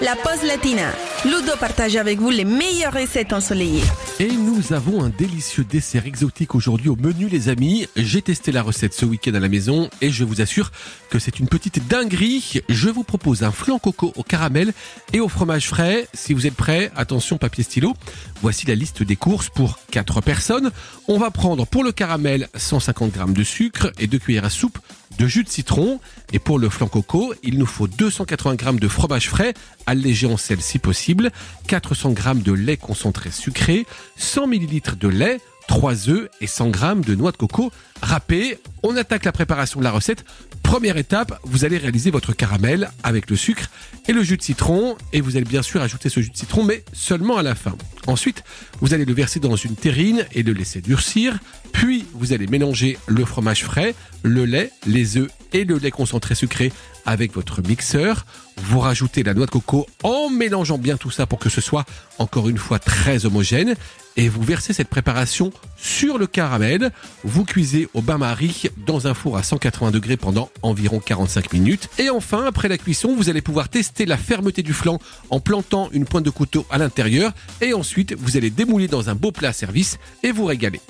la pause latina. Ludo partage avec vous les meilleures recettes ensoleillées. Et nous avons un délicieux dessert exotique aujourd'hui au menu les amis. J'ai testé la recette ce week-end à la maison et je vous assure que c'est une petite dinguerie. Je vous propose un flan coco au caramel et au fromage frais. Si vous êtes prêts, attention papier stylo. Voici la liste des courses pour 4 personnes. On va prendre pour le caramel 150 g de sucre et 2 cuillères à soupe de jus de citron. Et pour le flan coco, il nous faut 280 g de fromage frais, allégé en sel si possible, 400 g de lait concentré sucré, 100 ml de lait, 3 œufs et 100 g de noix de coco râpées. On attaque la préparation de la recette. Première étape, vous allez réaliser votre caramel avec le sucre et le jus de citron et vous allez bien sûr ajouter ce jus de citron mais seulement à la fin. Ensuite, vous allez le verser dans une terrine et le laisser durcir. Puis, vous allez mélanger le fromage frais, le lait, les œufs et le lait concentré sucré avec votre mixeur. Vous rajoutez la noix de coco en mélangeant bien tout ça pour que ce soit encore une fois très homogène. Et vous versez cette préparation sur le caramel. Vous cuisez au bain-marie dans un four à 180 degrés pendant environ 45 minutes. Et enfin, après la cuisson, vous allez pouvoir tester la fermeté du flanc en plantant une pointe de couteau à l'intérieur. Et ensuite, vous allez démouler dans un beau plat service et vous régaler.